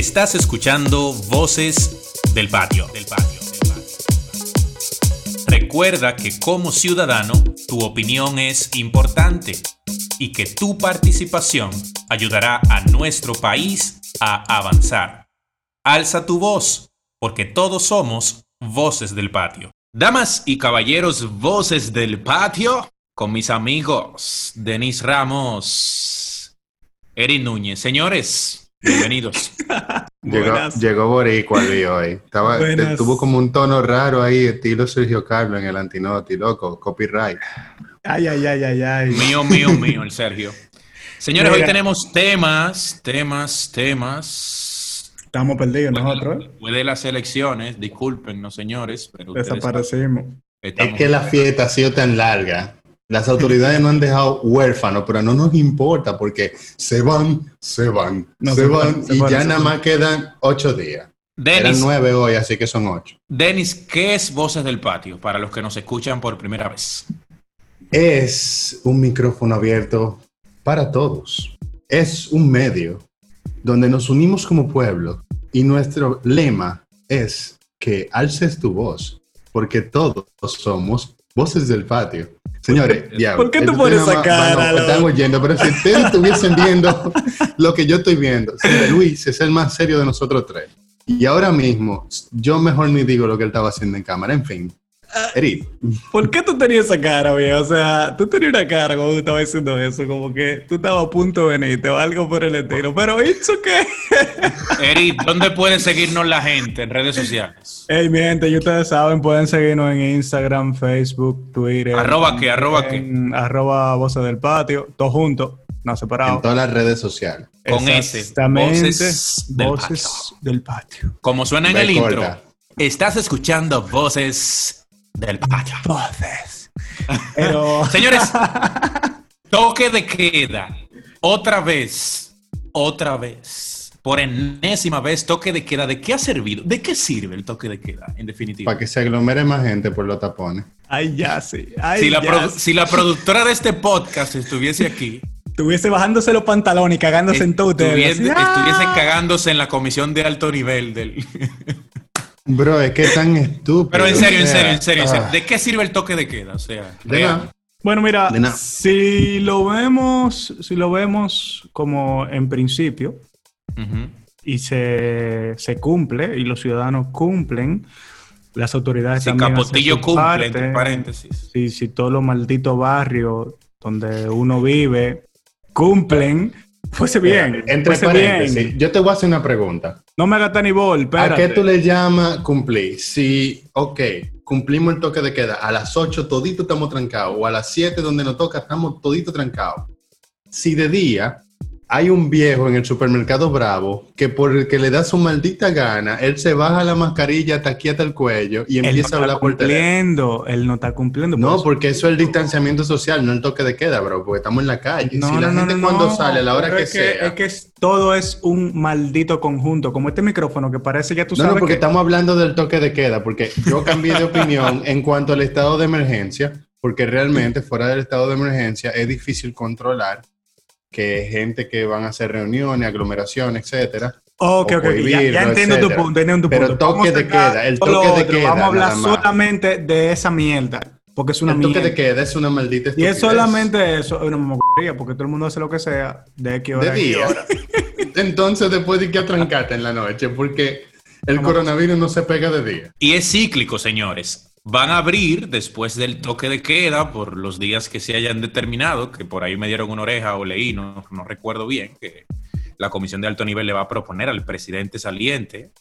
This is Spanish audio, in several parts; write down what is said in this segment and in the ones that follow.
Estás escuchando Voces del Patio. Del patio. Recuerda que como ciudadano, tu opinión es importante y que tu participación ayudará a nuestro país a avanzar. Alza tu voz, porque todos somos voces del patio. Damas y caballeros, voces del patio, con mis amigos Denis Ramos, Eric Núñez. Señores, bienvenidos. llegó, llegó Boricua el hoy. Estaba, tuvo como un tono raro ahí, estilo Sergio Carlos en el Antinoti, loco, copyright. Ay, ay, ay, ay, ay. Mío, mío, mío, el Sergio. Señores, hoy tenemos temas, temas, temas Estamos perdidos nosotros. Después de las elecciones, discúlpenos, señores, pero desaparecemos. Es que la fiesta ha sido tan larga. Las autoridades no han dejado huérfanos, pero no nos importa porque se van, se van, se, van, y ya nada más quedan ocho días. Eran nueve hoy, así que son ocho. Denis, ¿qué es Voces del Patio para los que nos escuchan por primera vez? Es un micrófono abierto para todos. Es un medio donde nos unimos como pueblo y nuestro lema es que alces tu voz, porque todos somos voces del patio. Señores, ya. ¿Por qué tú pones esa cara? están oyendo, pero si ustedes estuviesen viendo lo que yo estoy viendo, Luis es el más serio de nosotros tres. Y ahora mismo, yo mejor ni digo lo que él estaba haciendo en cámara, en fin. Eric. ¿Por qué tú tenías esa cara, viejo? O sea, tú tenías una cara cuando tú estabas haciendo eso, como que tú estabas a punto de venirte o algo por el estilo. Pero, ¿eso qué? Eric, ¿dónde pueden seguirnos la gente en redes sociales? Hey, mi gente, y ustedes saben, pueden seguirnos en Instagram, Facebook, Twitter. ¿Arroba qué? ¿Arroba qué? Arroba Voces del Patio, todos juntos, no separados. En todas las redes sociales. Con ese. Voces, del, voces patio. del Patio. Como suena en el intro, estás escuchando Voces del patio. Pero... Señores, toque de queda. Otra vez, otra vez, por enésima vez, toque de queda. ¿De qué ha servido? ¿De qué sirve el toque de queda, en definitiva? Para que se aglomere más gente por los tapones. Ay, ya sí. si, la si la productora de este podcast estuviese aquí, estuviese bajándose los pantalones y cagándose en todo Estuviese, estuviese cagándose en la comisión de alto nivel del. Bro, es que es tan estúpido. Pero en serio, en serio, en serio, ah. ¿De qué sirve el toque de queda? O sea, Bueno, mira, si lo vemos, si lo vemos como en principio y se, cumple y los ciudadanos cumplen, las autoridades si también Capotillo cumple, entre paréntesis. Si, si todos los malditos barrios donde uno vive cumplen, Fuese bien. Entre paréntesis, yo te voy a hacer una pregunta. No me hagas ni bol, ¿A qué tú le llamas cumplir? Si, ok, cumplimos el toque de queda, a las 8 todito estamos trancados, o a las 7 donde nos toca estamos todito trancados. Si de día hay un viejo en el supermercado Bravo que por el que le da su maldita gana, él se baja la mascarilla hasta aquí hasta el cuello y empieza a hablar por teléfono. Él no está cumpliendo. No, porque eso es el distanciamiento social, no el toque de queda, bro, porque estamos en la calle. No, si la gente cuando sale, a la hora que, sea. Es que todo es un maldito conjunto, como este micrófono que parece ya tú sabes. No, porque estamos hablando del toque de queda, porque yo cambié de opinión en cuanto al estado de emergencia, porque realmente fuera del estado de emergencia es difícil controlar que gente que van a hacer reuniones, aglomeraciones, etcétera. Ok, ok, ya, entiendo tu punto, entiendo tu punto. Pero toque de queda, el toque de queda. Vamos a hablar solamente de esa mierda. Porque es una el toque de queda es una maldita estupidez. Y es solamente eso, una moquería, porque todo el mundo hace lo que sea de qué hora. De día. Entonces, después de que atrancate en la noche, porque el coronavirus no se pega de día. Y es cíclico, señores. Van a abrir después del toque de queda por los días que se hayan determinado, que por ahí me dieron una oreja o leí, no, no recuerdo bien, que la comisión de alto nivel le va a proponer al presidente saliente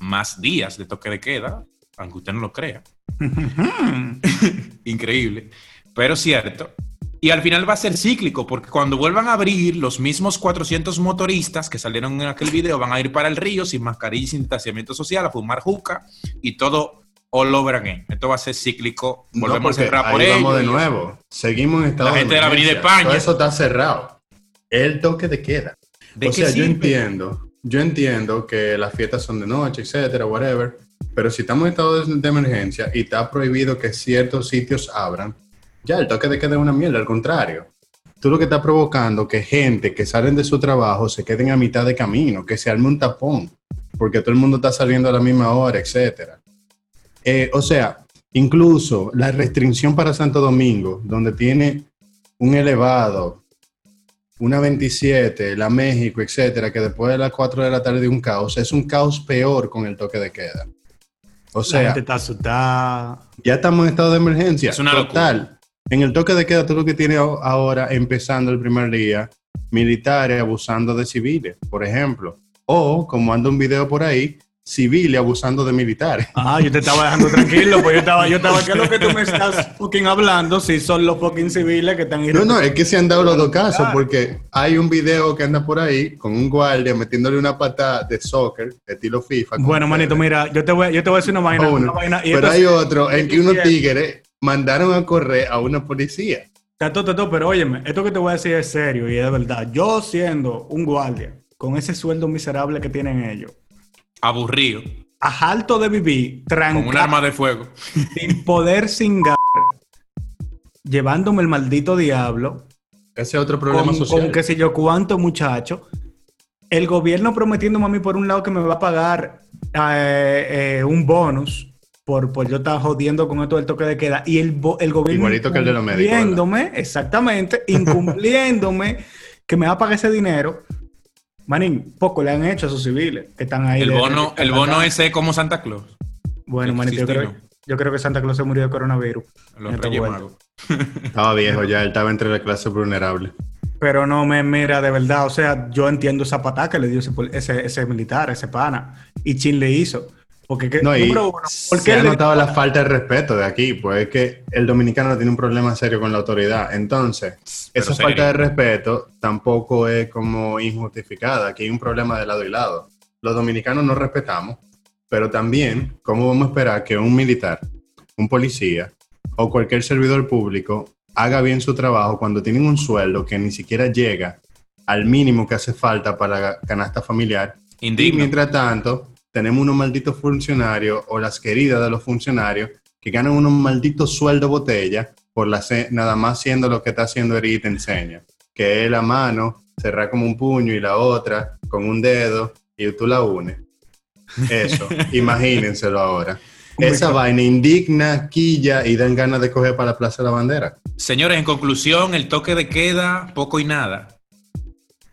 más días de toque de queda, aunque usted no lo crea. Increíble, pero cierto. Y al final va a ser cíclico, porque cuando vuelvan a abrir, los mismos 400 motoristas que salieron en aquel video van a ir para el río sin mascarilla y sin distanciamiento social, a fumar juca y todo all over again. Esto va a ser cíclico. Volvemos a cerrar por ahí Vamos de nuevo. Seguimos en Estados La gente de la Avenida España. Todo eso está cerrado. El toque de queda. o sea, yo entiendo, yo entiendo que las fiestas son de noche, etcétera, whatever. Pero si estamos en estado de, emergencia y está prohibido que ciertos sitios abran, ya el toque de queda es una mierda, al contrario. tú lo que estás provocando que gente que salen de su trabajo se queden a mitad de camino, que se arme un tapón, porque todo el mundo está saliendo a la misma hora, etcétera. Eh, o sea, incluso la restricción para Santo Domingo, donde tiene un elevado, una 27, la México, etcétera, que después de las 4 de la tarde de un caos, es un caos peor con el toque de queda. O sea, ya estamos en estado de emergencia. Es una Total. En el toque de queda, todo lo que tiene ahora, empezando el primer día, militares abusando de civiles, por ejemplo. O, como anda un video por ahí, civiles abusando de militares. Ah, yo te estaba dejando tranquilo, pues yo estaba, yo estaba, ¿qué es lo que tú me estás fucking hablando? Si son los fucking civiles que están... No, no, es que se han dado los dos casos, porque hay un video que anda por ahí con un guardia metiéndole una pata de soccer, estilo FIFA. Bueno, manito, mira, yo te voy, yo te voy a decir una vaina. Una vaina pero hay otro en que unos tigres mandaron a correr a una policía. Tato, tato, pero óyeme, esto que te voy a decir es serio y es de verdad. Yo siendo un guardia, con ese sueldo miserable que tienen ellos, Aburrido. A alto de vivir, tranquilo. Con un arma de fuego. Sin poder singar. llevándome el maldito diablo. Ese es otro problema con, social. Con qué sé yo cuánto, muchacho. El gobierno prometiéndome a mí por un lado que me va a pagar eh, eh, un bonus por, por yo estar jodiendo con esto del toque de queda. Y el, el gobierno Igualito que el de los médicos. exactamente, incumpliéndome que me va a pagar ese dinero. Manín, poco le han hecho a esos civiles que están ahí. El bono, el bono ese es como Santa Claus. Bueno, manito, yo creo, yo creo, que Santa Claus se murió de coronavirus. estaba viejo ya, él estaba entre la clase vulnerable. Pero no me mira, de verdad, o sea, yo entiendo esa patada que le dio ese, ese, ese militar, ese pana. Y Chin le hizo. Porque, no, y se ha notado la falta de respeto de aquí, pues es que el dominicano tiene un problema serio con la autoridad. Entonces, esa falta de respeto tampoco es como injustificada. Aquí hay un problema de lado y lado. Los dominicanos no respetamos, pero también, ¿cómo vamos a esperar que un militar, un policía o cualquier servidor público haga bien su trabajo cuando tienen un sueldo que ni siquiera llega al mínimo que hace falta para la canasta familiar? Y mientras tanto, tenemos unos malditos funcionarios o las queridas de los funcionarios que ganan unos malditos sueldo botella por la nada más siendo lo que está haciendo Eri te enseña, que es la mano, cerrar como un puño y la otra con un dedo y tú la unes. Eso, imagínenselo ahora. Esa vaina indigna, quilla y dan ganas de coger para la Plaza de la Bandera. Señores, en conclusión, el toque de queda, poco y nada.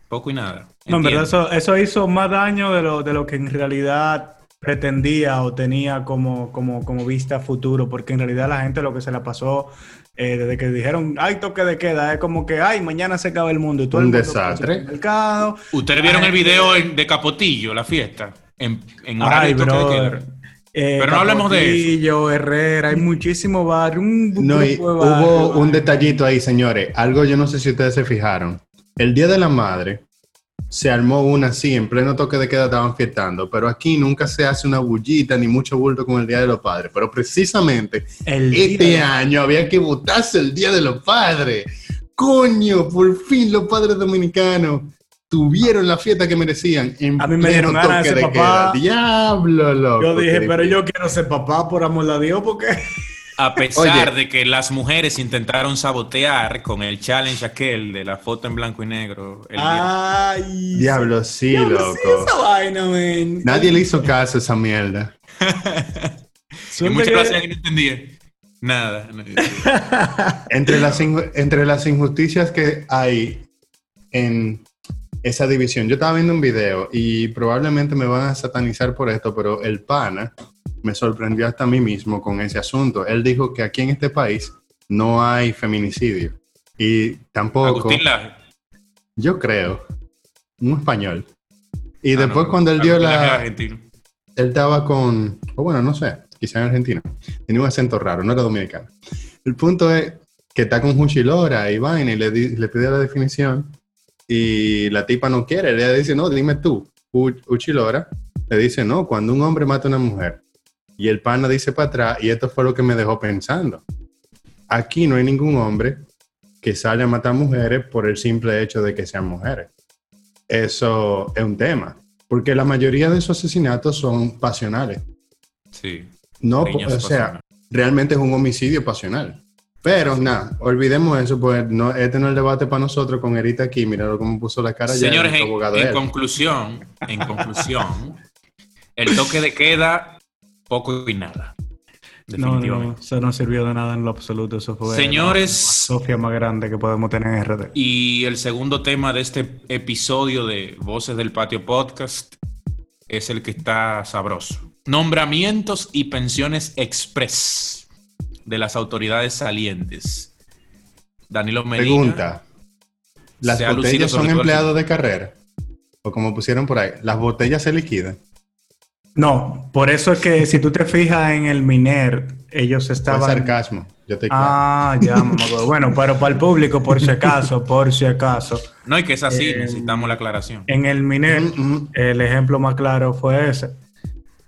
Poco y nada. No, en verdad, eso, eso, hizo más daño de lo, de lo que en realidad pretendía o tenía como, como, como vista futuro, porque en realidad la gente lo que se la pasó eh, desde que dijeron, hay toque de queda, es como que, ay, mañana se acaba el mundo. Y todo Un el desastre. mercado. Ustedes vieron el video de Capotillo, la fiesta, en, en horario de toque de queda. Eh, Pero no hablemos de eso. Herrera, hay muchísimo barrio. no, hubo un detallito ahí, señores. Algo yo no sé si ustedes se fijaron. El Día de la Madre, se armó una así, en pleno toque de queda estaban fiestando, pero aquí nunca se hace una bullita ni mucho bulto con el Día de los Padres, pero precisamente este año había que votarse el Día de los Padres. Coño, por fin los padres dominicanos tuvieron la fiesta que merecían en a mí me dieron ganas de, papá. Diablo, loco. Yo dije, pero yo quiero ser papá por amor a Dios, porque a pesar de que las mujeres intentaron sabotear con el challenge aquel de la foto en blanco y negro. Ay, diablo, sí, loco. Nadie le hizo caso a esa mierda. y muchas gracias que no entendía. Nada. entre, las entre las injusticias que hay en esa división, yo estaba viendo un video y probablemente me van a satanizar por esto, pero el pana me sorprendió hasta a mí mismo con ese asunto. Él dijo que aquí en este país no hay feminicidio. Y tampoco... Agustín Yo creo. Un español. Y ah, después cuando él dio la... Él estaba con... O bueno, no sé. Quizá en Argentina. Tenía un acento raro, no era dominicano. El punto es que está con Huchilora y vaina y le, le pide la definición y la tipa no quiere. Le dice, no, dime tú. Uchilora le dice, no, cuando un hombre mata a una mujer y el pana dice para atrás, y esto fue lo que me dejó pensando. Aquí no hay ningún hombre que sale a matar mujeres por el simple hecho de que sean mujeres. Eso es un tema, porque la mayoría de esos asesinatos son pasionales. Sí. No, o sea, realmente es un homicidio pasional. Pero nada, olvidemos eso, pues no, este no es el debate para nosotros con Erita aquí, mira cómo puso la cara Señores, ya. Señores, en, conclusión, en conclusión, el toque de queda, poco y nada. No, no, eso no sirvió de nada en lo absoluto. Eso fue Señores, la Sofía más grande que podemos tener en RD. Y el segundo tema de este episodio de Voces del Patio Podcast es el que está sabroso. Nombramientos y pensiones express de las autoridades salientes. Danilo Medina. Pregunta. ¿Las botellas son empleados de carrera? O como pusieron por ahí, ¿las botellas se liquidan? No, por eso es que si tú te fijas en el Miner, ellos estaban. Fue sarcasmo. Yo te ah, ya, Bueno, pero para el público, por si acaso, por si acaso. No, y que es así, eh, necesitamos la aclaración. En el Miner, mm, mm. el ejemplo más claro fue ese.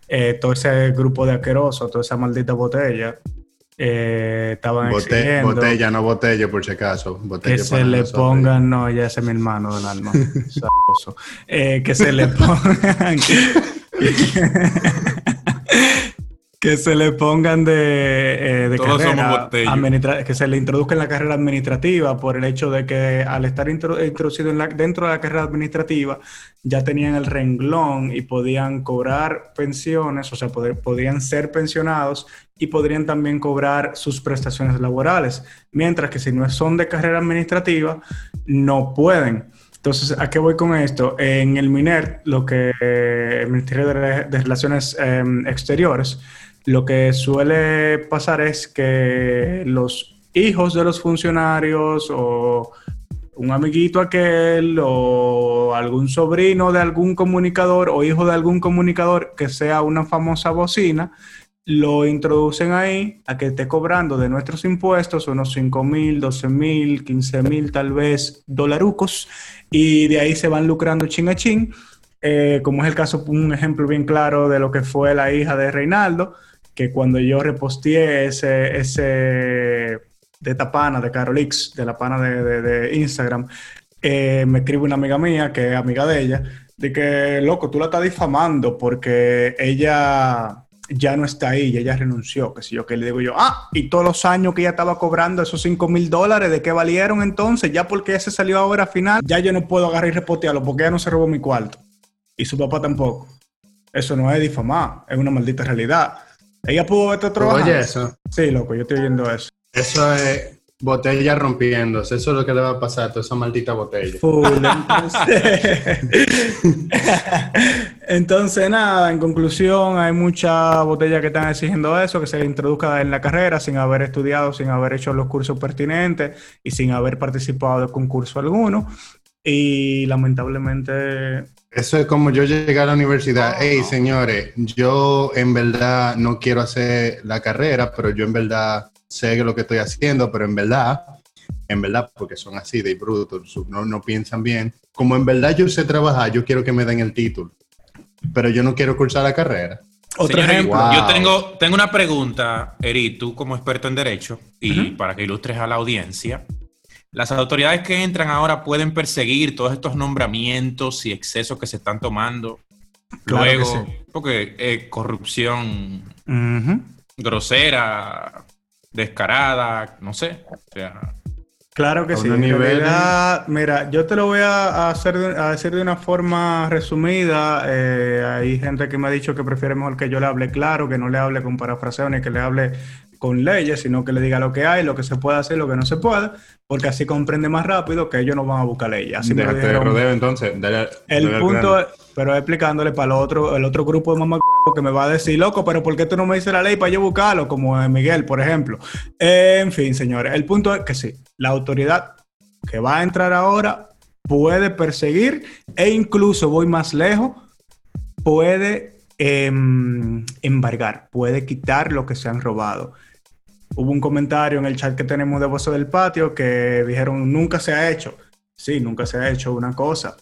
Eh, todo ese grupo de asquerosos, toda esa maldita botella, eh, estaban Bote Botella, no botella, por si acaso. que se le pongan, no, ya ese es mi hermano del alma. eh, que se le pongan. que se le pongan de, eh, carrera que se le introduzca en la carrera administrativa por el hecho de que al estar introducido dentro de la carrera administrativa ya tenían el renglón y podían cobrar pensiones, o sea, podrían ser pensionados y podrían también cobrar sus prestaciones laborales, mientras que si no son de carrera administrativa, no pueden. Entonces, ¿a qué voy con esto? En el MINER, lo que el Ministerio de, Relaciones em, Exteriores, lo que suele pasar es que los hijos de los funcionarios o un amiguito aquel o algún sobrino de algún comunicador o hijo de algún comunicador que sea una famosa bocina, lo introducen ahí a que esté cobrando de nuestros impuestos unos 5 mil, 12 mil, 15 mil tal vez dolarucos. Y de ahí se van lucrando chin a chin, eh, como es el caso, un ejemplo bien claro de lo que fue la hija de Reinaldo, que cuando yo reposteé ese, ese de esta pana de Carolix, de la pana de, Instagram, eh, me escribe una amiga mía, que es amiga de ella, de que, loco, tú la estás difamando porque ella ya no está ahí, y ella renunció, que si yo que le digo yo, ah, y todos los años que ella estaba cobrando esos 5 mil dólares, ¿de qué valieron entonces? Ya porque ese salió ahora final, ya yo no puedo agarrar y repotearlo porque ella no se robó mi cuarto. Y su papá tampoco. Eso no es difamar, es una maldita realidad. Ella pudo verte trabajar. Oye, eso. Sí, loco, yo estoy viendo eso. Eso es Botella rompiéndose, eso es lo que le va a pasar a toda esa maldita botella. entonces... nada, en conclusión, hay muchas botellas que están exigiendo eso, que se introduzca en la carrera sin haber estudiado, sin haber hecho los cursos pertinentes y sin haber participado de concurso alguno. Y lamentablemente... Eso es como yo llegué a la universidad. Hey, señores, yo en verdad no quiero hacer la carrera, pero yo en verdad sé lo que estoy haciendo, pero en verdad, en verdad, porque son así de brutos, no, no piensan bien, como en verdad yo sé trabajar, yo quiero que me den el título, pero yo no quiero cursar la carrera. Otro ejemplo. Yo tengo, tengo una pregunta, Eri, tú como experto en derecho, y para que ilustres a la audiencia. Las autoridades que entran ahora pueden perseguir todos estos nombramientos y excesos que se están tomando. Luego, porque eh, corrupción grosera, descarada, no sé. O sea, claro que sí. mira, yo te lo voy a, hacer a decir de una forma resumida. Eh, hay gente que me ha dicho que prefiere mejor que yo le hable claro, que no le hable con parafraseos que le hable con leyes, sino que le diga lo que hay, lo que se puede hacer, lo que no se puede, porque así comprende más rápido que ellos no van a buscar leyes. Así Déjate rodeo entonces. el punto, pero explicándole para el otro, el otro grupo de mamá que me va a decir, loco, pero ¿por qué tú no me dices la ley para yo buscarlo? Como Miguel, por ejemplo. en fin, señores, el punto es que sí, la autoridad que va a entrar ahora puede perseguir e incluso voy más lejos, puede em, embargar, puede quitar lo que se han robado hubo un comentario en el chat que tenemos de Voces del Patio que dijeron, nunca se ha hecho. Sí, nunca se ha hecho una cosa,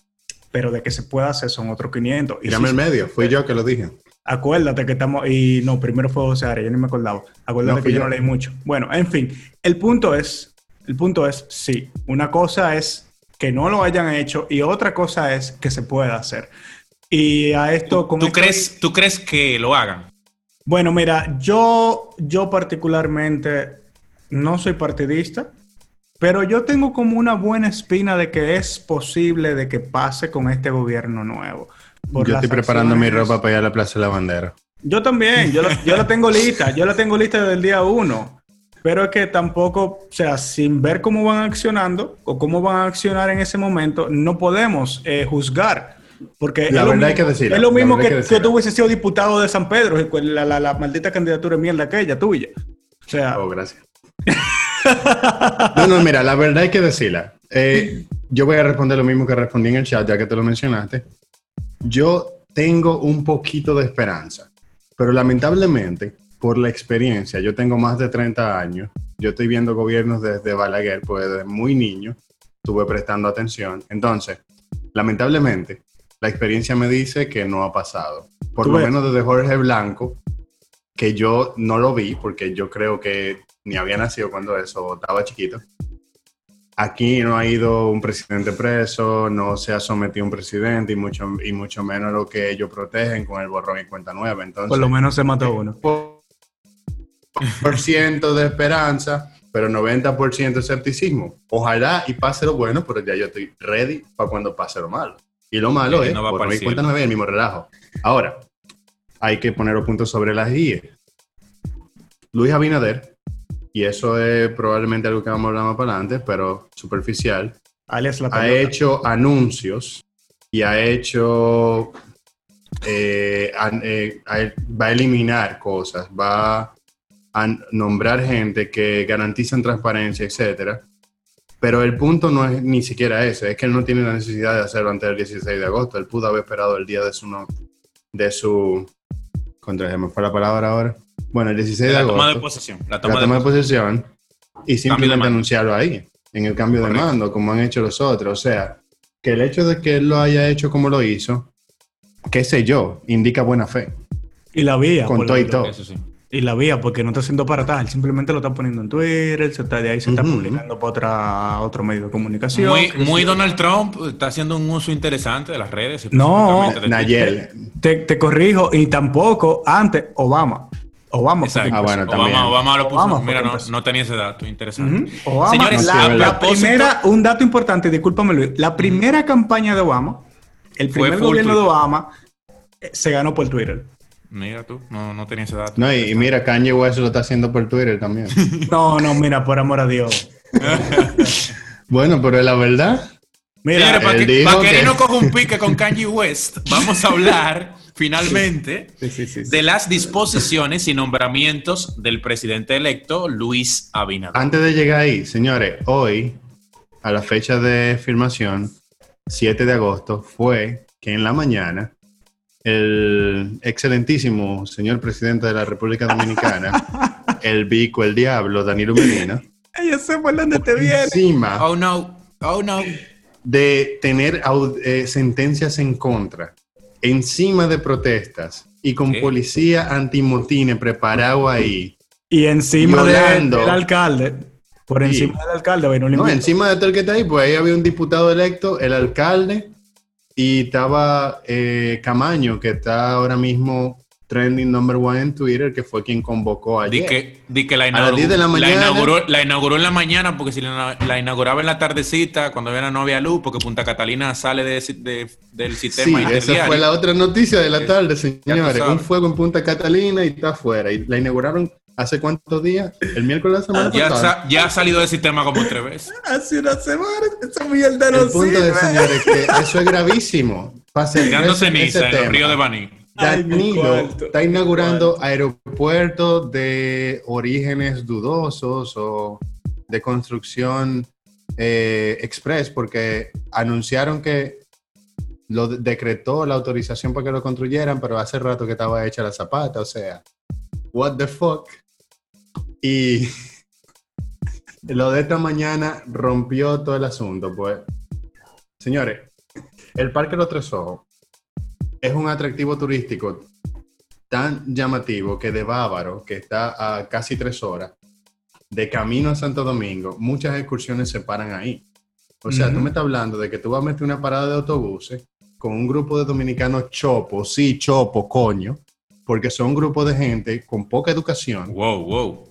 pero de que se pueda hacer son otros 500. Y el medio, fui yo que lo dije. Acuérdate que estamos, y no, primero fue José Ari, yo ni me acordaba. Acuérdate que yo, no leí mucho. Bueno, en fin, el punto es, el punto es, sí, una cosa es que no lo hayan hecho y otra cosa es que se pueda hacer. Y a esto... Con ¿Tú, crees, ¿Tú crees que lo hagan? Bueno, mira, yo, yo particularmente no soy partidista, pero yo tengo como una buena espina de que es posible de que pase con este gobierno nuevo. Yo estoy preparando mi ropa para ir a la Plaza de la Bandera. Yo también, yo, yo la tengo lista, yo la tengo lista desde el día uno. Pero es que tampoco, o sea, sin ver cómo van accionando o cómo van a accionar en ese momento, no podemos eh, juzgar. Porque la verdad hay que decirlo. Es lo mismo que, que, tú hubiese sido diputado de San Pedro, la, la, la maldita candidatura de mierda aquella tuya. O sea. Oh, gracias. no, no, mira, la verdad hay que decirla. Eh, yo voy a responder lo mismo que respondí en el chat, ya que te lo mencionaste. Yo tengo un poquito de esperanza, pero lamentablemente por la experiencia, yo tengo más de 30 años, yo estoy viendo gobiernos desde Balaguer, pues desde muy niño estuve prestando atención. Entonces, lamentablemente, la experiencia me dice que no ha pasado. Por lo menos desde Jorge Blanco, que yo no lo vi, porque yo creo que ni había nacido cuando eso, estaba chiquito. Aquí no ha ido un presidente preso, no se ha sometido un presidente y mucho, y mucho menos lo que ellos protegen con el borrón y cuenta nueva. Entonces, por lo menos se mató uno por ciento de esperanza, pero 90% de escepticismo. Ojalá y pase lo bueno, pero ya yo estoy ready para cuando pase lo malo. Y lo malo es, no por mi cuenta no el mismo relajo. Ahora, hay que poner los puntos sobre las guías. Luis Abinader, y eso es probablemente algo que vamos a hablar más para adelante, pero superficial, ha hecho anuncios y ha hecho eh, eh, va a eliminar cosas, va a nombrar gente que garantizan transparencia, etcétera. Pero el punto no es ni siquiera ese, es que él no tiene la necesidad de hacerlo antes del 16 de agosto. Él pudo haber esperado el día de su no, de su contra me fue la palabra ahora. Bueno, el 16 de, agosto. Toma de posesión. La toma, de, posesión y simplemente anunciarlo ahí, en el cambio de mando, como han hecho los otros. O sea, que el hecho de que él lo haya hecho como lo hizo, qué sé yo, indica buena fe. Y la vía. Con todo y todo. Y la vía, porque no está haciendo para tal, simplemente lo está poniendo en Twitter, se está, de ahí se está publicando para otra, otro medio de comunicación. Muy, muy Donald Trump está haciendo un uso interesante de las redes. no, Nayel. Te, te, corrijo, y tampoco antes Obama. Obama. Ah, bueno, Obama, Obama, lo puso. Mira, no, no, tenía ese dato, interesante. Obama, Señores, la, primera, un dato importante, discúlpame Luis, la primera campaña de Obama, el primer gobierno de Obama, eh, se ganó por Twitter. Mira tú, no, no tenía ese dato. No, y, mira, Kanye West lo está haciendo por Twitter también. no, no, mira, por amor a Dios. bueno, pero la verdad. Mira, para que, que, no coja un pique con Kanye West, vamos a hablar finalmente de las disposiciones y nombramientos del presidente electo Luis Abinader. Antes de llegar ahí, señores, hoy, a la fecha de filmación, 7 de agosto, fue que en la mañana el excelentísimo señor presidente de la República Dominicana, el Vico, el Diablo, Danilo Medina. Yo sé por dónde te viene. Encima. Oh no, oh no. De tener eh, sentencias en contra, encima de protestas y con policía antimotines preparado ahí. Y encima del alcalde. Por encima del alcalde, no, encima de todo el que está ahí, pues ahí había un diputado electo, el alcalde, y estaba eh, Camaño, que está ahora mismo trending number one en Twitter, que fue quien convocó ayer. Di que, di que la, inauguró, la, inauguró, la, inauguró, en la mañana, porque si la, inauguraba en la tardecita, cuando era no había luz, porque Punta Catalina sale de, del sistema. Sí, esa fue la otra noticia de la tarde, señores. Un fuego en Punta Catalina y está afuera. Y la inauguraron ¿Hace cuántos días? El miércoles de la semana ya pasada. ya ha salido del sistema como tres veces. Hace una semana. Esa mierda no El punto de, señores, que eso es gravísimo. Tirando ceniza en el río de Baní. Danilo está inaugurando aeropuertos de orígenes dudosos o de construcción eh, express porque anunciaron que lo decretó la autorización para que lo construyeran, pero hace rato que estaba hecha la zapata, o sea, what the fuck. Y lo de esta mañana rompió todo el asunto, pues. Señores, el Parque Los Tres Ojos es un atractivo turístico tan llamativo que de Bávaro, que está a casi tres horas, de camino a Santo Domingo, muchas excursiones se paran ahí. O sea, tú me estás hablando de que tú vas a meter una parada de autobuses con un grupo de dominicanos chopo, sí, chopo, coño, porque son un grupo de gente con poca educación. Wow, wow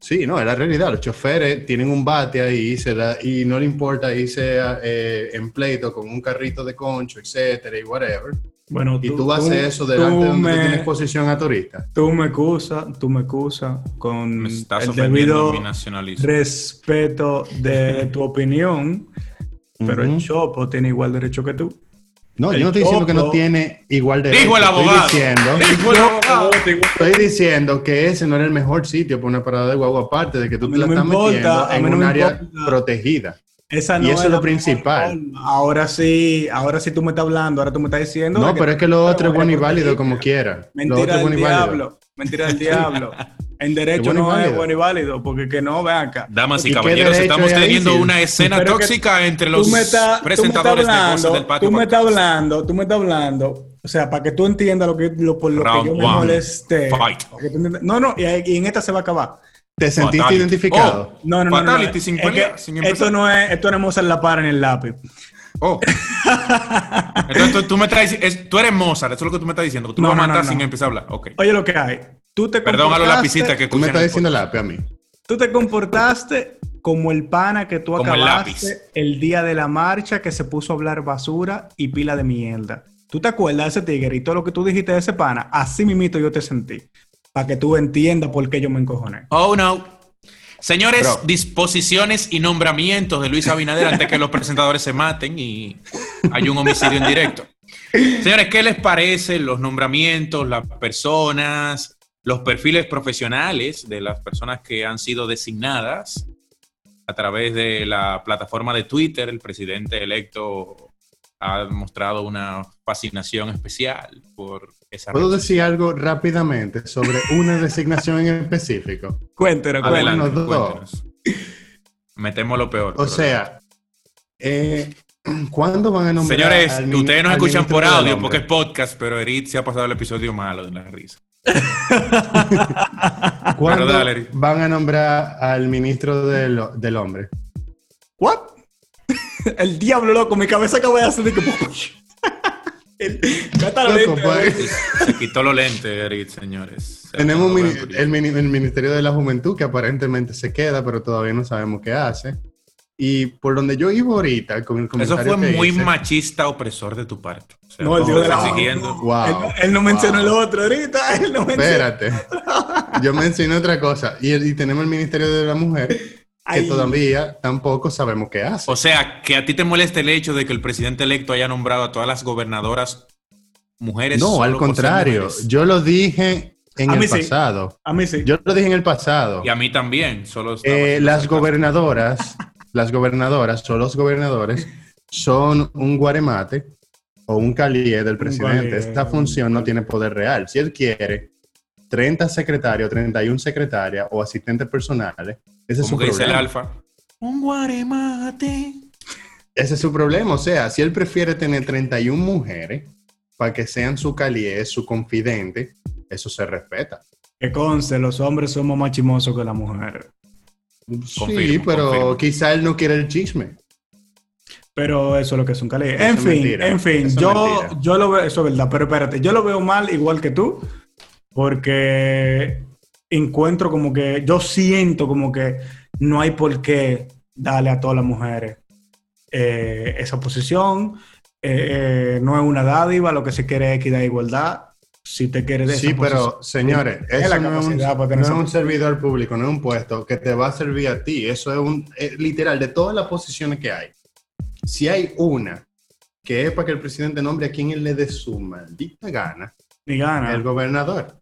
Sí, no, es la realidad. Los choferes tienen un bate ahí se y no le importa irse eh, en pleito con un carrito de concho, etcétera, y whatever. Bueno, y tú, haces eso delante de donde tienes exposición a turistas. Tú me excusas, tú me excusas con el debido respeto de tu opinión, pero el Chopo tiene igual derecho que tú. No, yo no estoy diciendo que no tiene igual de. Dijo el abogado. Estoy diciendo, Dijo el abogado. Estoy diciendo que ese no era el mejor sitio para una parada de guagua, aparte de que tú te la estás metiendo en un área protegida. Esa no y eso es lo principal. Ahora sí, ahora sí tú me estás hablando, ahora tú me estás diciendo. No, pero es que lo otro es bueno y válido como quiera. Mentira del diablo. Mentira del diablo. En derecho no es bueno y válido, porque que no, vean acá. Damas y, caballeros, estamos teniendo una escena tóxica entre los presentadores de cosas del patio. Tú me estás hablando, tú me estás hablando, o sea, para que tú entiendas lo que, lo, por lo que yo me molesté. No, no, y, en esta se va a acabar. ¿Te sentiste identificado? Oh, no, no, no. Fatality, sin esto no es, esto no es la par en el lápiz. Oh. Entonces tú, me traes, tú eres Mozart, eso es lo que tú me estás diciendo. Tú no, vas a matar sin empezar a hablar. Okay. Oye, lo que hay. Tú te Perdón a los lapicitas que tú me estás diciendo lápiz a mí. Tú te comportaste como el pana que tú acabaste el, día de la marcha que se puso a hablar basura y pila de mierda. ¿Tú te acuerdas de ese tigre y todo lo que tú dijiste de ese pana? Así mismito yo te sentí. Para que tú entiendas por qué yo me encojoné. Oh, no. Señores, disposiciones y nombramientos de Luis Abinader antes que los presentadores se maten y hay un homicidio en directo. Señores, ¿qué les parece los nombramientos, las personas, los perfiles profesionales de las personas que han sido designadas a través de la plataforma de Twitter. El presidente electo ha mostrado una fascinación especial por esa. ¿Puedo decir algo rápidamente sobre una designación en específico? Cuéntenos, cuéntenos. Metemos lo peor. O sea, eh, ¿cuándo van a nombrar? Señores, ustedes nos escuchan por audio porque es podcast, pero Erit se ha pasado el episodio malo de la risa. ¿Cuándo van a nombrar al ministro del, del hombre? ¿What? El diablo loco, mi cabeza acaba de hacer de que... el, loco, pues. Se quitó los lentes, Eric, señores. Tenemos el, el, Ministerio de la Juventud que aparentemente se queda, pero todavía no sabemos qué hace. Y por donde yo iba ahorita con el comentario Eso fue muy machista opresor de tu parte. no, el dios de la siguiendo. Wow, él, no mencionó el otro ahorita. Él no Espérate. yo mencioné otra cosa. Y, tenemos el Ministerio de la Mujer que todavía tampoco sabemos qué hace. O sea, que a ti te molesta el hecho de que el presidente electo haya nombrado a todas las gobernadoras mujeres. No, al contrario. Yo lo dije en el pasado. A mí sí. Yo lo dije en el pasado. Y a mí también. Solo eh, las gobernadoras las gobernadoras o los gobernadores son un guaremate o un calié del presidente. Esta función no tiene poder real. Si él quiere 30 secretarios, 31 secretarias o asistentes personales, ese es su problema. el alfa? Un guaremate. Ese es su problema. O sea, si él prefiere tener 31 mujeres para que sean su calié, su confidente, eso se respeta. Que conste, los hombres somos más chimosos que las mujeres. Sí, pero quizá él no quiere el chisme. Pero eso es lo que es un cali. En fin, en fin, yo, yo lo veo, eso es verdad, pero espérate, yo lo veo mal igual que tú, porque encuentro como que, yo siento como que no hay por qué darle a todas las mujeres eh, esa posición. Eh, eh, no es una dádiva, lo que se quiere es equidad e igualdad si te quieres decir. Sí, pero señores, eso no, es un, servidor público, no es un puesto que te va a servir a ti. Eso es un literal de todas las posiciones que hay. Si hay una que es para que el presidente nombre a quien él le dé su maldita gana, ni gana. El gobernador.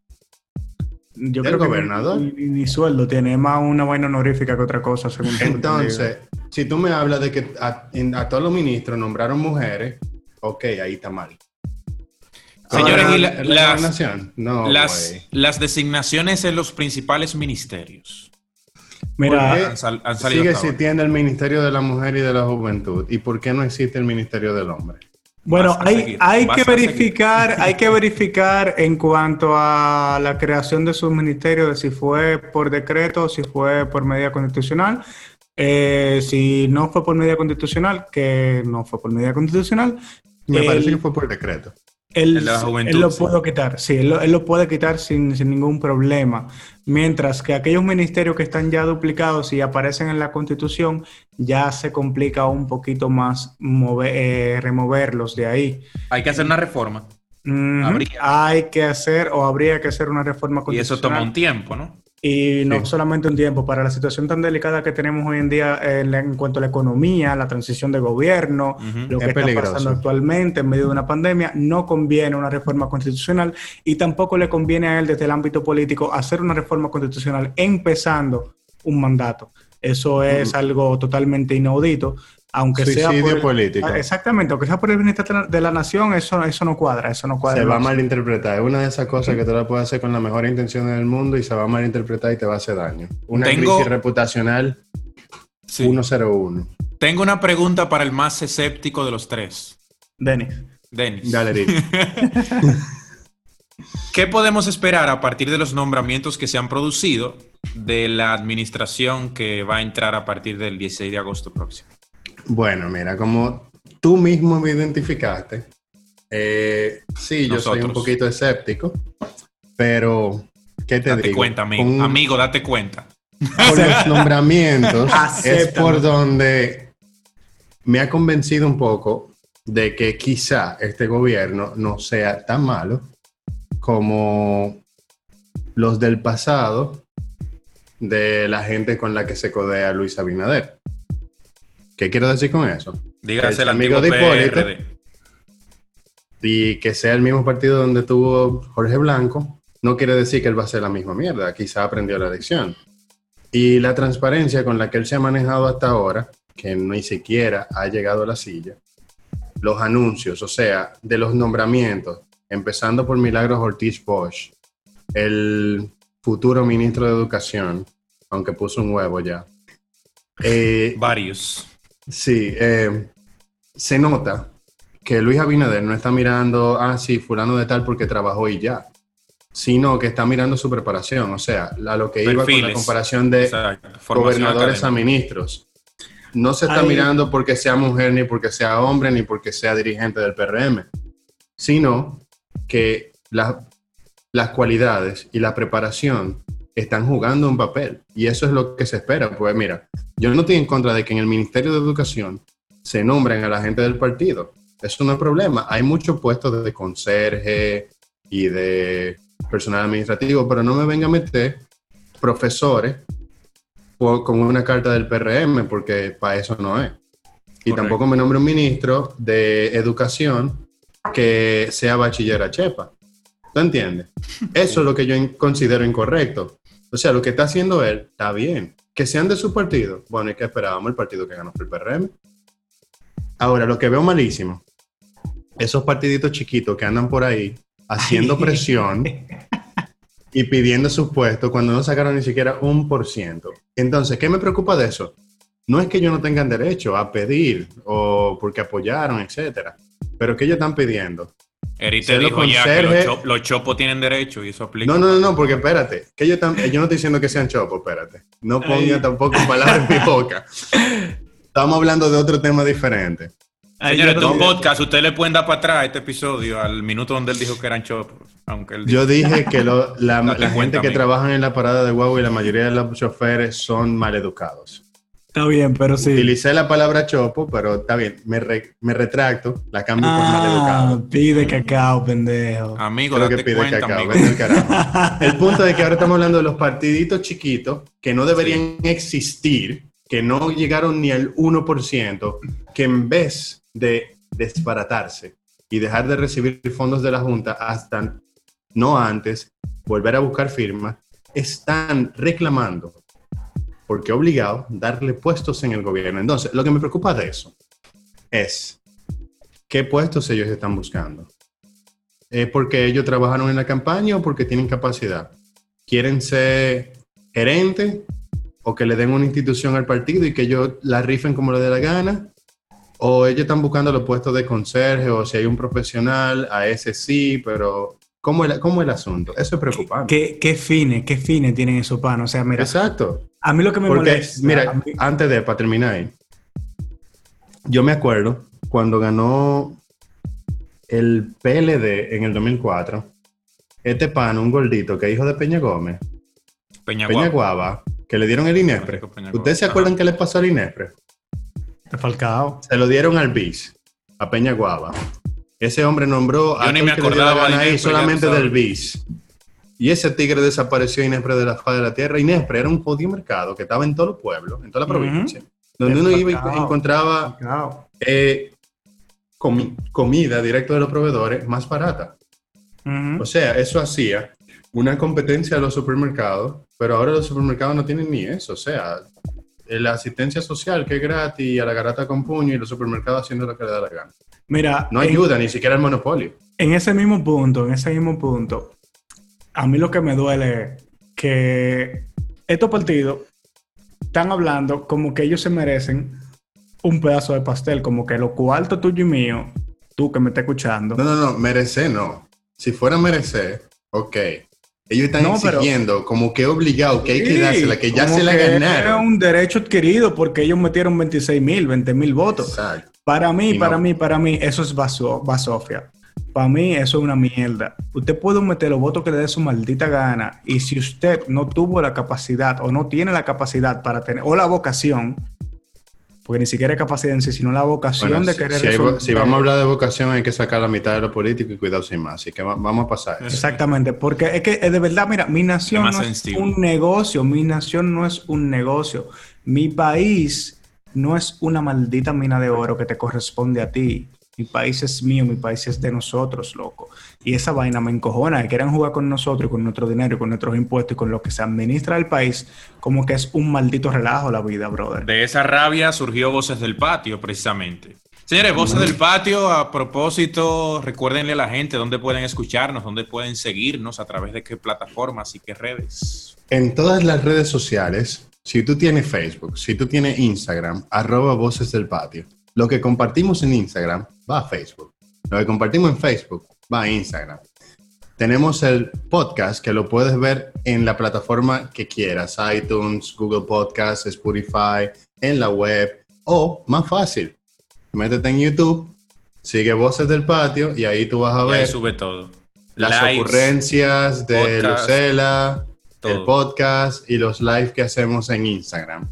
Yo creo que gobernador. Ni, sueldo tiene, más una vaina honorífica que otra cosa, según Entonces, si tú me hablas de que a, a todos los ministros nombraron mujeres, ok, ahí está mal. Señores, y las, las, designaciones en los principales ministerios. Mira, sigue existiendo el Ministerio de la Mujer y de la Juventud. ¿Y por qué no existe el Ministerio del Hombre? Bueno, hay, hay que verificar, hay que verificar en cuanto a la creación de sus ministerios, de si fue por decreto o si fue por medida constitucional. Eh, si no fue por medida constitucional, que no fue por medida constitucional. Me parece que fue por decreto. Él, lo puede quitar, sí, él, lo puede quitar sin, ningún problema. Mientras que aquellos ministerios que están ya duplicados y aparecen en la Constitución, ya se complica un poquito más eh, removerlos de ahí. Hay que hacer una reforma. Hay que hacer o habría que hacer una reforma constitucional. Y eso toma un tiempo, ¿no? Y no solamente un tiempo, para la situación tan delicada que tenemos hoy en día en, cuanto a la economía, la transición de gobierno, lo que está pasando actualmente en medio de una pandemia, no conviene una reforma constitucional y tampoco le conviene a él desde el ámbito político hacer una reforma constitucional empezando un mandato. Eso es algo totalmente inaudito aunque sea por político. Ah, exactamente, aunque sea por el bienestar de la nación, eso, eso no cuadra, eso no cuadra. Se va a malinterpretar. Es una de esas cosas que tú la puedes hacer con la mejor intención del mundo y se va a malinterpretar y te va a hacer daño. Una crisis reputacional 101. Tengo una pregunta para el más escéptico de los tres. Denis. Denis. Dale, ¿Qué podemos esperar a partir de los nombramientos que se han producido de la administración que va a entrar a partir del 16 de agosto próximo? Bueno, mira, como tú mismo me identificaste, eh, sí, yo soy un poquito escéptico, pero ¿qué te date digo? cuenta, amigo. amigo, date cuenta. Con los nombramientos es por donde me ha convencido un poco de que quizá este gobierno no sea tan malo como los del pasado de la gente con la que se codea Luis Abinader. ¿Qué quiero decir con eso? Dígase el amigo de Hipólito y que sea el mismo partido donde tuvo Jorge Blanco, no quiere decir que él va a ser la misma mierda. Quizá aprendió la lección. Y la transparencia con la que él se ha manejado hasta ahora, que ni siquiera ha llegado a la silla, los anuncios, o sea, de los nombramientos, empezando por Milagros Ortiz Bosch, el futuro ministro de Educación, aunque puso un huevo ya. Eh, Varios. Sí, eh, se nota que Luis Abinader no está mirando, ah, sí, fulano de tal porque trabajó y ya, sino que está mirando su preparación, o sea, a lo que iba con la comparación de gobernadores a ministros. No se está mirando porque sea mujer, ni porque sea hombre, ni porque sea dirigente del PRM, sino que las cualidades y la preparación están jugando un papel. Y eso es lo que se espera. Pues mira, yo no estoy en contra de que en el Ministerio de Educación se nombren a la gente del partido. Eso no es problema. Hay muchos puestos de conserje y de personal administrativo, pero no me venga a meter profesores con una carta del PRM, porque para eso no es. Y tampoco me nombre un ministro de educación que sea bachiller a Chepa. ¿Tú entiendes? Eso es lo que yo considero incorrecto. O sea, lo que está haciendo él está bien. Que sean de su partido. Bueno, ¿y que esperábamos? El partido que ganó el PRM. Ahora, lo que veo malísimo, esos partiditos chiquitos que andan por ahí haciendo presión y pidiendo sus puestos cuando no sacaron ni siquiera un por ciento. Entonces, ¿qué me preocupa de eso? No es que ellos no tengan derecho a pedir o porque apoyaron, etcétera, pero que ellos están pidiendo Eri te dijo ya que los, chopos tienen derecho y eso aplica. No, no, no, porque espérate, que yo, yo no estoy diciendo que sean chopos, espérate. No ponga tampoco palabras en mi boca. Estamos hablando de otro tema diferente. Señores, tu podcast, ustedes le pueden dar para atrás este episodio al minuto donde él dijo que eran chopos. Aunque yo dije que la, gente que trabaja en la parada de Huawei y la mayoría de los choferes son maleducados. Está bien, pero sí. Utilicé la palabra chopo, pero está bien. Me, me retracto, la cambio por mal educado. Ah, pide cacao, pendejo. Amigo, Creo que pide cacao, amigo. el carajo. El punto es que ahora estamos hablando de los partiditos chiquitos que no deberían existir, que no llegaron ni al 1%, que en vez de desbaratarse y dejar de recibir fondos de la Junta hasta no antes, volver a buscar firmas, están reclamando porque obligado darle puestos en el gobierno. Entonces, lo que me preocupa de eso es qué puestos ellos están buscando. ¿Es porque ellos trabajaron en la campaña o porque tienen capacidad? ¿Quieren ser gerente o que le den una institución al partido y que ellos la rifen como le dé la gana? ¿O ellos están buscando los puestos de conserje o si hay un profesional, a ese sí, pero ¿Cómo el, cómo el asunto? Eso es preocupante. ¿Qué, qué fines, qué fines tienen esos panos? O sea, mira. Exacto. A mí lo que me molesta. Mira, antes de, para terminar ahí, yo me acuerdo cuando ganó el PLD en el 2004, este pan, un gordito que hijo de Peña Gómez, Peña, Guava, que le dieron el INESPRE. ¿Ustedes se acuerdan qué le pasó al INESPRE? Falcao. Se lo dieron al BIS, a Peña Guava. Ese hombre nombró a ni me acordaba ahí solamente del BIS. Y ese tigre desapareció Inespre de la faz de la tierra. Inespre era un jodido mercado que estaba en todo el pueblo, en toda la provincia, donde uno iba y encontraba eh, comida directo de los proveedores más barata. O sea, eso hacía una competencia a los supermercados, pero ahora los supermercados no tienen ni eso. O sea, la asistencia social que es gratis, a la garata con puño y los supermercados haciendo lo que le da la gana. Mira, no ayuda ni siquiera el monopolio. En ese mismo punto, en ese mismo punto, a mí lo que me duele es que estos partidos están hablando como que ellos se merecen un pedazo de pastel, como que lo cuarto tuyo y mío, tú que me estás escuchando. No, no, no, merecer no. Si fuera merecer, ok. Ellos están exigiendo como que obligado, que hay que dársela, que ya se la ganaron. Es un derecho adquirido porque ellos metieron 26 mil, 20 mil votos. Exacto. Para mí, para mí, para mí, eso es basofia. Para mí eso es una mierda. Usted puede meter los votos que le dé su maldita gana y si usted no tuvo la capacidad o no tiene la capacidad para tener, o la vocación, porque ni siquiera es capacidad en sí, sino la vocación de querer... Si, si, vamos a hablar de vocación hay que sacar la mitad de lo político y cuidado sin más. Así que vamos a pasar. Exactamente, porque es que de verdad, mira, mi nación no es un negocio, mi nación no es un negocio. Mi país no es una maldita mina de oro que te corresponde a ti. Mi país es mío, mi país es de nosotros, loco. Y esa vaina me encojona, que quieran jugar con nosotros, con nuestro dinero, con nuestros impuestos y con lo que se administra el país, como que es un maldito relajo la vida, brother. De esa rabia surgió Voces del Patio, precisamente. Señores, Voces del Patio, a propósito, recuérdenle a la gente dónde pueden escucharnos, dónde pueden seguirnos, a través de qué plataformas y qué redes. En todas las redes sociales, si tú tienes Facebook, si tú tienes Instagram, arroba Voces del Patio. Lo que compartimos en Instagram va a Facebook. Lo que compartimos en Facebook va a Instagram. Tenemos el podcast que lo puedes ver en la plataforma que quieras, iTunes, Google Podcasts, Spotify, en la web o más fácil, métete en YouTube, sigue Voces del Patio y ahí tú vas a ver sube todo. las ocurrencias de Lucela, el podcast y los live que hacemos en Instagram.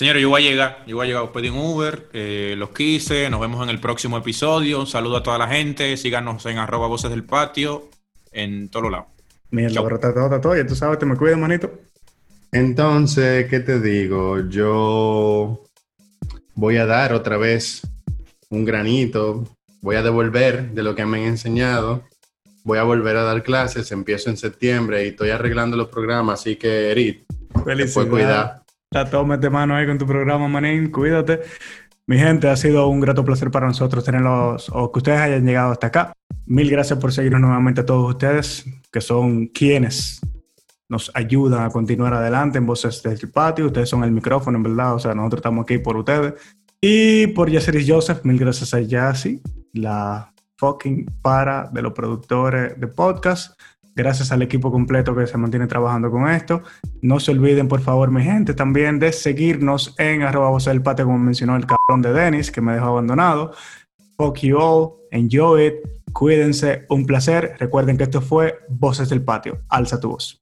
Señores, yo voy a llegar, yo voy a llegar, pedí un Uber, eh, los quise, nos vemos en el próximo episodio. Un saludo a toda la gente, síganos en arroba voces del patio, en todos lados. Mierda, pero está todo, está todo, ya tú sabes, te me cuidas, manito. Entonces, ¿qué te digo? Yo voy a dar otra vez un granito, voy a devolver de lo que me han enseñado, voy a volver a dar clases, empiezo en septiembre y estoy arreglando los programas, así que, Erit, Felicidades. La mete mano ahí con tu programa, Manín. Cuídate. Mi gente, ha sido un grato placer para nosotros tenerlos o que ustedes hayan llegado hasta acá. Mil gracias por seguirnos nuevamente a todos ustedes, que son quienes nos ayudan a continuar adelante en Voces del Patio. Ustedes son el micrófono, en verdad. O sea, nosotros estamos aquí por ustedes. Y por Yaceris Joseph, mil gracias a Yassi, la fucking para de los productores de podcast. Gracias al equipo completo que se mantiene trabajando con esto. No se olviden, por favor, mi gente, también de seguirnos en arroba voz del patio, como mencionó el cabrón de Dennis, que me dejó abandonado. Fuck you all, enjoy it, cuídense, un placer. Recuerden que esto fue Voces del Patio. Alza tu voz.